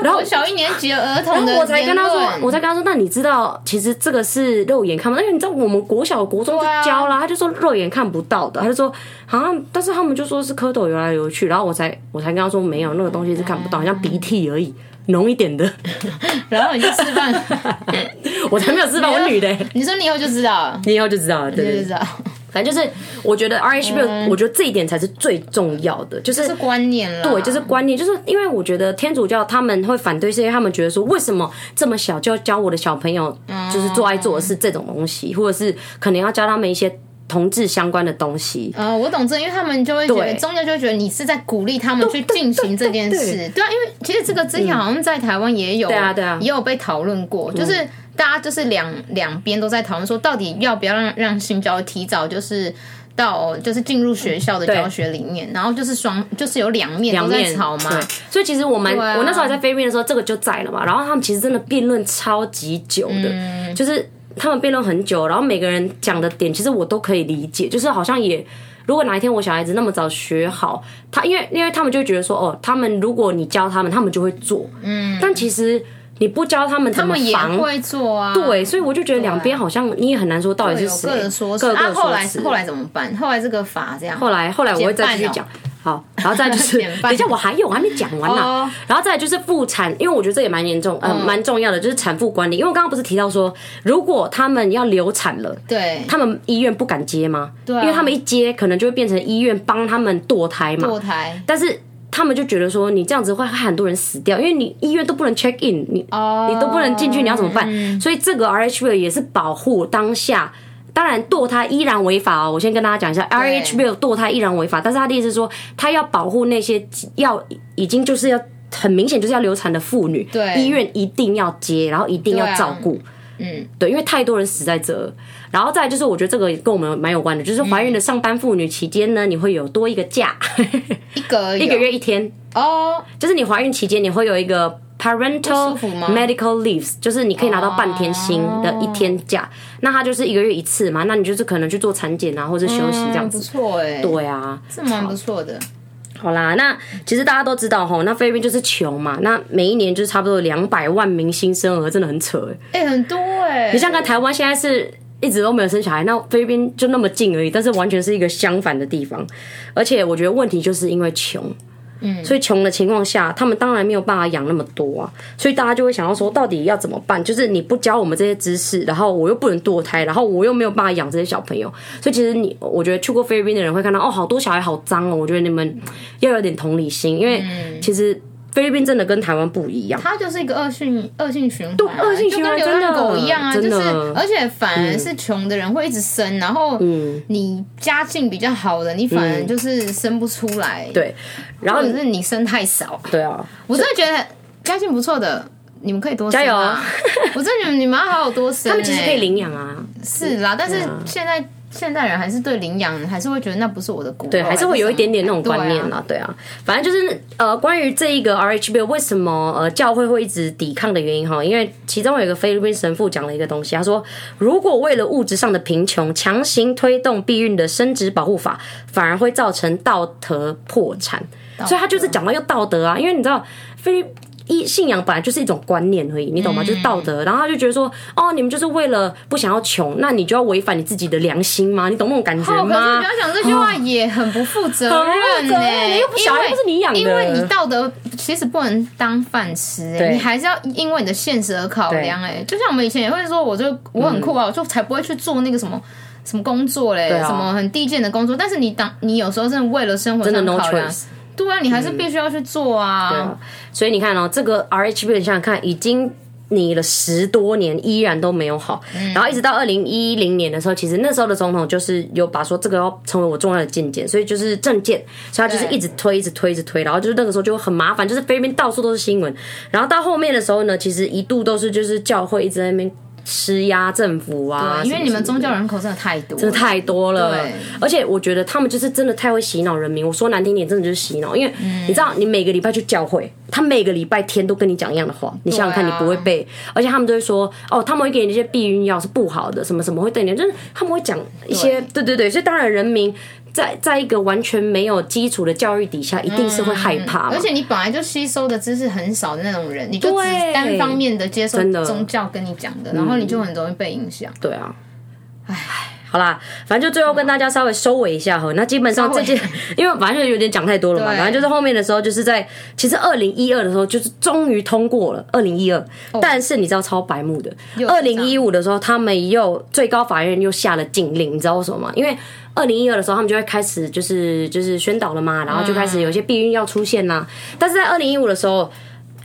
然后小一年级的儿童，然后我才跟他说，我才跟他说，那你知道其实这个是肉眼看不到，因为你知道我们国小国中就教了，他就说肉眼看不到的，他就说好像但是他们。就说是蝌蚪游来游去，然后我才我才跟他说没有，那个东西是看不到，好像鼻涕而已，浓一点的。然后你就示范，[laughs] 我才没有示范，我女的。你说你以后就知道了，[laughs] 你以后就知道了，对对对。反正就是，我觉得 RH Bill，我觉得这一点才是最重要的，就是观念了。对，就是观念，就是因为我觉得天主教他们会反对，是因为他们觉得说，为什么这么小就要教我的小朋友，就是做爱做的是这种东西，或者是可能要教他们一些。同志相关的东西，呃，我懂这，因为他们就会觉得宗教就会觉得你是在鼓励他们去进行这件事，对啊，因为其实这个之前好像在台湾也有，对啊对啊，也有被讨论过，就是大家就是两两边都在讨论说，到底要不要让让性教育提早就是到就是进入学校的教学里面，然后就是双就是有两面都在吵嘛，所以其实我们我那时候还在菲律宾的时候，这个就在了嘛，然后他们其实真的辩论超级久的，就是。他们辩论很久，然后每个人讲的点，其实我都可以理解。就是好像也，如果哪一天我小孩子那么早学好，他因为因为他们就觉得说，哦，他们如果你教他们，他们就会做。嗯。但其实你不教他们，怎么防，他们也会做啊。对，所以我就觉得两边好像你也很难说到底是谁。各个说，各个说。啊，后来后来怎么办？后来这个法这样。后来后来我会再继续讲。好，然后再就是，[laughs] 等一下我还有我还没讲完呢、啊。Oh. 然后再就是妇产，因为我觉得这也蛮严重，呃，蛮重要的，就是产妇管理。因为我刚刚不是提到说，如果他们要流产了，对，他们医院不敢接吗？对、啊，因为他们一接，可能就会变成医院帮他们堕胎嘛。堕胎，但是他们就觉得说，你这样子会害很多人死掉，因为你医院都不能 check in，你、oh. 你都不能进去，你要怎么办？嗯、所以这个 RH bill 也是保护当下。当然，堕胎依然违法哦。我先跟大家讲一下，RH bill 堕胎依然违法，但是他的意思是说，他要保护那些要已经就是要很明显就是要流产的妇女，对，医院一定要接，然后一定要照顾，嗯，对，因为太多人死在这。然后再就是，我觉得这个跟我们蛮有关的，就是怀孕的上班妇女期间呢，你会有多一个假，[laughs] 一个一个月一天。哦，就是你怀孕期间你会有一个。Parental medical leaves 就是你可以拿到半天薪的一天假，oh. 那它就是一个月一次嘛，那你就是可能去做产检啊，或者休息这样子，嗯、不错哎、欸，对啊，是蛮不错的好。啦，那其实大家都知道吼，那菲律宾就是穷嘛，那每一年就是差不多两百万名新生儿，真的很扯哎、很多哎、欸。你像看台湾现在是一直都没有生小孩，那菲律宾就那么近而已，但是完全是一个相反的地方，而且我觉得问题就是因为穷。嗯，所以穷的情况下，他们当然没有办法养那么多啊，所以大家就会想要说，到底要怎么办？就是你不教我们这些知识，然后我又不能堕胎，然后我又没有办法养这些小朋友，所以其实你，我觉得去过菲律宾的人会看到，哦，好多小孩好脏哦，我觉得你们要有点同理心，因为其实。菲律宾真的跟台湾不一样，它就是一个恶性恶性循环、恶性循环，就跟流浪狗一样啊，就是而且反而是穷的人会一直生，嗯、然后你家境比较好的，你反而就是生不出来，嗯、对，然后或者是你生太少，对啊，我真的觉得家境不错的，你们可以多生、啊、加油啊！我真的觉得你们要好好多生、欸，他们其实可以领养啊，是啦，但是现在。现代人还是对领养还是会觉得那不是我的骨肉，对，还是会有一点点那种观念啦，对啊，反正就是呃，关于这一个 RH bill 为什么呃教会会一直抵抗的原因哈，因为其中有一个菲律宾神父讲了一个东西，他说如果为了物质上的贫穷强行推动避孕的生殖保护法，反而会造成道德破产，所以他就是讲到要道德啊，因为你知道菲律。一信仰本来就是一种观念而已，你懂吗？就是道德。然后他就觉得说，哦，你们就是为了不想要穷，那你就要违反你自己的良心吗？你懂那种感觉吗？可是你要讲这句话也很不负责任呢、欸。你又不小孩不是你养的，因为你道德其实不能当饭吃、欸，你还是要因为你的现实而考量、欸。哎，就像我们以前也会说，我就我很酷啊，我就才不会去做那个什么什么工作嘞，什么很低贱的工作。但是你当你有时候真的为了生活上考量。对啊，你还是必须要去做啊。嗯、对啊，所以你看哦，这个 RH bill 你想想看，已经你了十多年，依然都没有好。嗯、然后一直到二零一零年的时候，其实那时候的总统就是有把说这个要成为我重要的进件，所以就是政见，所以他就是一直推，一直推，一直推。然后就是那个时候就很麻烦，就是菲律宾到处都是新闻。然后到后面的时候呢，其实一度都是就是教会一直在那边。施压政府啊，因为你们宗教人口真的太多，真的太多了。而且我觉得他们就是真的太会洗脑人民。我说难听点，真的就是洗脑。因为你知道，你每个礼拜去教会，他每个礼拜天都跟你讲一样的话。你想想看，你不会背，而且他们都会说，哦，他们会给你那些避孕药是不好的，什么什么会对你，就是他们会讲一些，对对对。所以当然，人民。在在一个完全没有基础的教育底下，一定是会害怕、嗯。而且你本来就吸收的知识很少的那种人，你就只单方面的接受宗教跟你讲的，的然后你就很容易被影响、嗯。对啊，唉，好啦，反正就最后跟大家稍微收尾一下哈。那基本上这件，[laughs] 因为反正就有点讲太多了嘛。反正就是后面的时候，就是在其实二零一二的时候，就是终于通过了二零一二。但是你知道超白目的，二零一五的时候，他们又最高法院又下了禁令，你知道为什么吗？因为二零一二的时候，他们就会开始就是就是宣导了嘛，然后就开始有些避孕药出现呐。但是在二零一五的时候。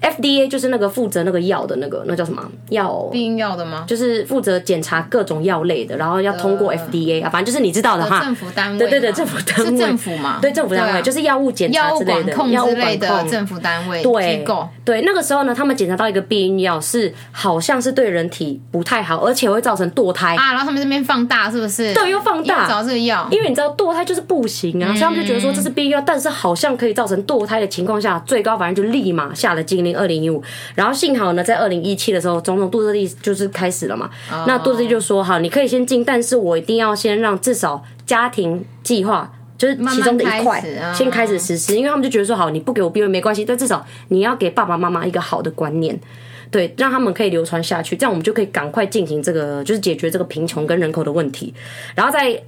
FDA 就是那个负责那个药的那个，那叫什么药？避孕药的吗？就是负责检查各种药类的，然后要通过 FDA 啊，反正就是你知道的哈。政府单位。对对对，政府单位。是政府嘛？对，政府单位就是药物检查之类的，药物管控政府单位对机构。对，那个时候呢，他们检查到一个避孕药是好像是对人体不太好，而且会造成堕胎啊。然后他们这边放大是不是？对，又放大找这个药，因为你知道堕胎就是不行啊，所以他们就觉得说这是避孕药，但是好像可以造成堕胎的情况下，最高法院就立马下了禁令，二零一五。然后幸好呢，在二零一七的时候，总统杜特地就是开始了嘛。Oh. 那杜特地就说：“好，你可以先进，但是我一定要先让至少家庭计划就是其中的一块 oh. 先开始实施，因为他们就觉得说，好，你不给我避孕没关系，但至少你要给爸爸妈妈一个好的观念，对，让他们可以流传下去，这样我们就可以赶快进行这个，就是解决这个贫穷跟人口的问题。然后在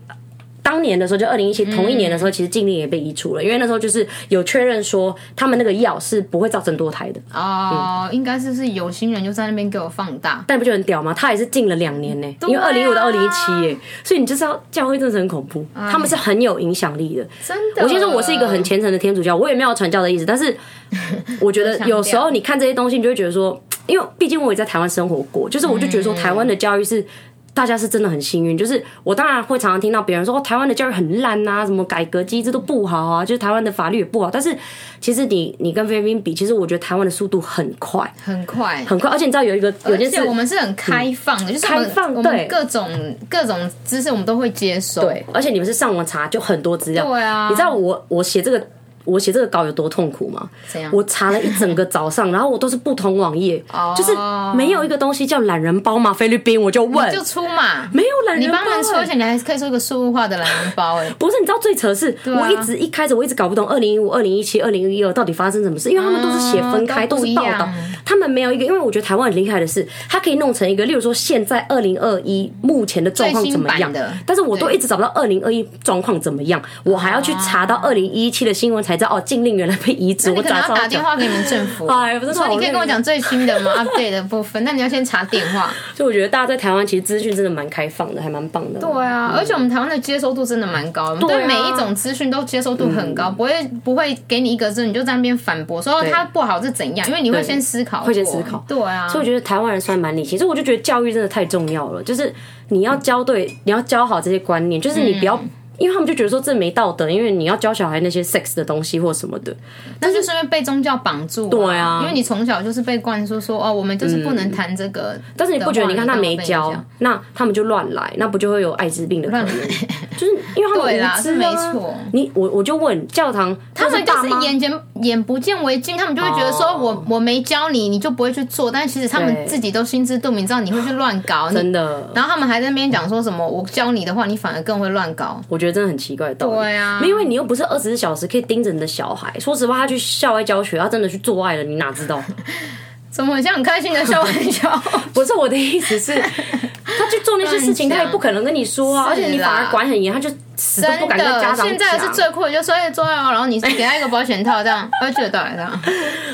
当年的时候，就二零一七同一年的时候，其实禁令也被移除了，因为那时候就是有确认说他们那个药是不会造成堕胎的。哦，应该是是有心人就在那边给我放大，但不就很屌吗？他也是禁了两年呢，因为二零一五到二零一七耶，所以你就知道教会真的是很恐怖，他们是很有影响力的。真的，我先说我是一个很虔诚的天主教，我也没有传教的意思，但是 [laughs] 我觉得有时候你看这些东西，你就会觉得说，因为毕竟我也在台湾生活过，就是我就觉得说台湾的教育是。大家是真的很幸运，就是我当然会常常听到别人说，哦，台湾的教育很烂啊，什么改革机制都不好啊，就是台湾的法律也不好。但是其实你你跟菲律宾比，其实我觉得台湾的速度很快，很快，很快。而且你知道有一个有件事，我们是很开放的，嗯、就是开放，对各种各种知识我们都会接受。对，而且你们是上网查就很多资料。对啊，你知道我我写这个。我写这个稿有多痛苦吗？我查了一整个早上，[laughs] 然后我都是不同网页，就是没有一个东西叫懒人包嘛。菲律宾我就问，就出嘛，没有懒人包。你帮人出，而且你还可以出一个数位化的懒人包哎。[laughs] 不是，你知道最扯的是，我一直一开始我一直搞不懂二零一五、二零一七、二零一二到底发生什么事，因为他们都是写分开，都是报道，他们没有一个。因为我觉得台湾很厉害的是，它可以弄成一个，例如说现在二零二一目前的状况怎么样的，但是我都一直找不到二零二一状况怎么样，我还要去查到二零一七的新闻才知道哦，禁令原来。被移植，我可能要打电话给你们政府。[laughs] 哎，不是说你可以跟我讲最新的吗？[laughs] update 的部分，那你要先查电话。所以我觉得大家在台湾其实资讯真的蛮开放的，还蛮棒的。对啊，而且我们台湾的接收度真的蛮高，我们对每一种资讯都接收度很高，不会不会给你一个字你就在那边反驳说它不好是怎样，因为你会先思考，会先思考。对啊，所以我觉得台湾人算蛮理性，所以我就觉得教育真的太重要了，就是你要教对，你要教好这些观念，就是你不要。因为他们就觉得说这没道德，因为你要教小孩那些 sex 的东西或什么的，但是是因为被宗教绑住，对啊，因为你从小就是被灌输说哦，我们就是不能谈这个。但是你不觉得？你看他没教，那他们就乱来，那不就会有艾滋病的可能？[laughs] 就是因为他们对啦，是没错。你我我就问教堂，他们就是眼见眼不见为净，他们就会觉得说我我没教你，你就不会去做。但其实他们自己都心知肚明，知道你会去乱搞，真的。然后他们还在那边讲说什么，我教你的话，你反而更会乱搞。我觉得真的很奇怪的道理。对啊，因为你又不是二十四小时可以盯着你的小孩。说实话，他去校外教学，他真的去做爱了，你哪知道？[laughs] 怎么很像很开心的笑玩笑？[laughs] 不是我的意思是，[laughs] 他去做那些事情，他也不可能跟你说啊。而且你反而管很严，他就死都不敢跟家长讲。现在是最酷的，就所以做爱，然后你给他一个保险套，这样他会觉得对这样。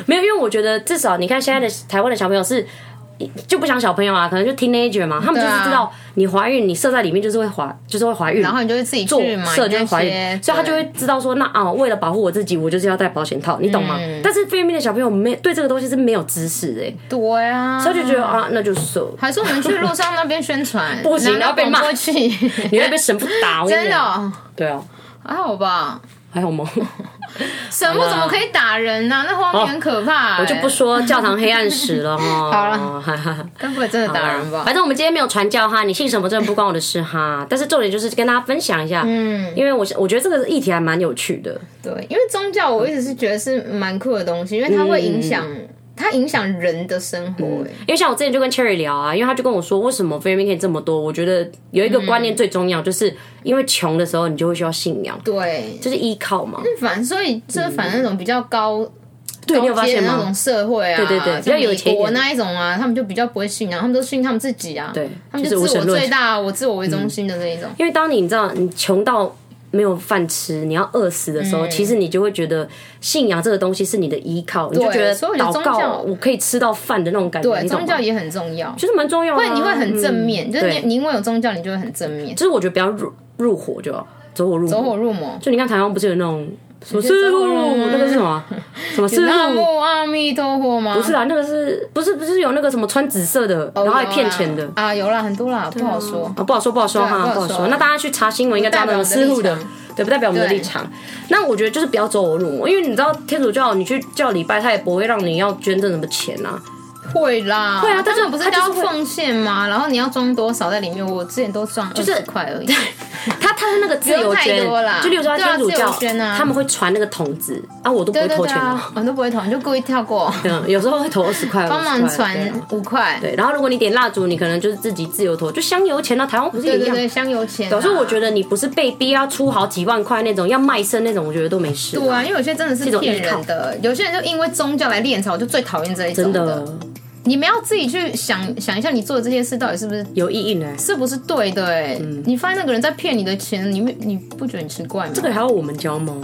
没有，因为我觉得至少你看现在的台湾的小朋友是。就不想小朋友啊，可能就 teenager 嘛，他们就是知道你怀孕，你射在里面就是会怀，就是会怀孕，然后你就会自己做射就会怀孕，所以他就会知道说，那啊，为了保护我自己，我就是要戴保险套，你懂吗？嗯、但是菲律宾的小朋友没对这个东西是没有知识的、欸，对啊，所以就觉得啊，那就射，还是我们去路上那边宣传，[laughs] 不行，你要被骂，[laughs] 你会被神父打我，[laughs] 真的、哦，对啊，还好吧。还好吗？[laughs] 神父怎么可以打人呢？那画面很可怕。我就不说教堂黑暗史了哈。[laughs] 好了，[laughs] 该不会真的打人吧？反正我们今天没有传教哈，你信什么真的不关我的事哈。但是重点就是跟大家分享一下，嗯，因为我我觉得这个议题还蛮有趣的。对，因为宗教我一直是觉得是蛮酷的东西，因为它会影响。它影响人的生活、因为像我之前就跟 Cherry 聊啊，因为他就跟我说，为什么菲律宾可以这么多？我觉得有一个观念最重要，就是因为穷的时候，你就会需要信仰，对，就是依靠嘛。反正所以这反正那种比较高，嗯、对，你有发现吗？那种社会啊，对对对，比较有钱我那一种啊，他们就比较不会信仰，他们都信他们自己啊，对，他们就自我最大，我自我为中心的那一种。因为当你你知道你穷到。没有饭吃，你要饿死的时候，其实你就会觉得信仰这个东西是你的依靠，你就觉得祷告我可以吃到饭的那种感觉。对，宗教也很重要，其实蛮重要的。会你会很正面，就是你你因为有宗教，你就会很正面。就是我觉得不要入入火就走火入走火入魔。就你看台湾不是有那种。什么师傅？那个是什么？什么师傅？南无阿弥陀佛吗？不是啊，那个是不是不是有那个什么穿紫色的，然后还骗钱的啊？有啦，很多啦，不好说啊，不好说，不好说哈，不好说。那大家去查新闻，应该知道那种师傅的，对，不代表我们的立场。那我觉得就是不要走火入魔，因为你知道天主教，你去叫礼拜，他也不会让你要捐赠什么钱呐。会啦，会啊，但是不是要奉献吗？然后你要装多少在里面？我之前都装二十块而已。[laughs] 他他的那个自由捐，就例如说他天主教，他们会传那个筒子啊，我都不会投钱啊，我都不会投，就故意跳过。嗯，有时候会投二十块，[laughs] 帮忙传五块。对，然后如果你点蜡烛，你可能就是自己自由投，就香油钱呢，台湾不是一样？香油钱。有时候我觉得你不是被逼要出好几万块那种，要卖身那种，我觉得都没事。对啊，因为有些真的是骗人的，有些人就因为宗教来敛财，我就最讨厌这一种的。你们要自己去想想一下，你做的这些事到底是不是有意义呢？是不是对的？哎、嗯，你发现那个人在骗你的钱，你你不觉得很奇怪吗？这个还要我们教吗？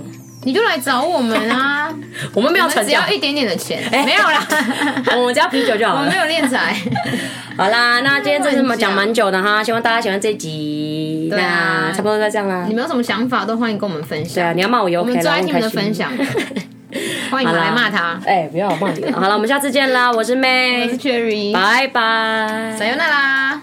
你就来找我们啊！[laughs] 我们没有成只要一点点的钱，欸、没有啦，[laughs] 我们只要啤酒就好了。我没有敛财。[laughs] 好啦，那今天这是讲蛮久的哈，希望大家喜欢这集。对啊，差不多就这样啦。你们有什么想法都欢迎跟我们分享。对啊，你要骂我也 OK，我们最爱听你们的分享。[laughs] 欢迎来骂他。哎、欸，不要我骂你了。好了，我们下次见啦！我是 May，我是 Cherry，拜拜，加油那啦！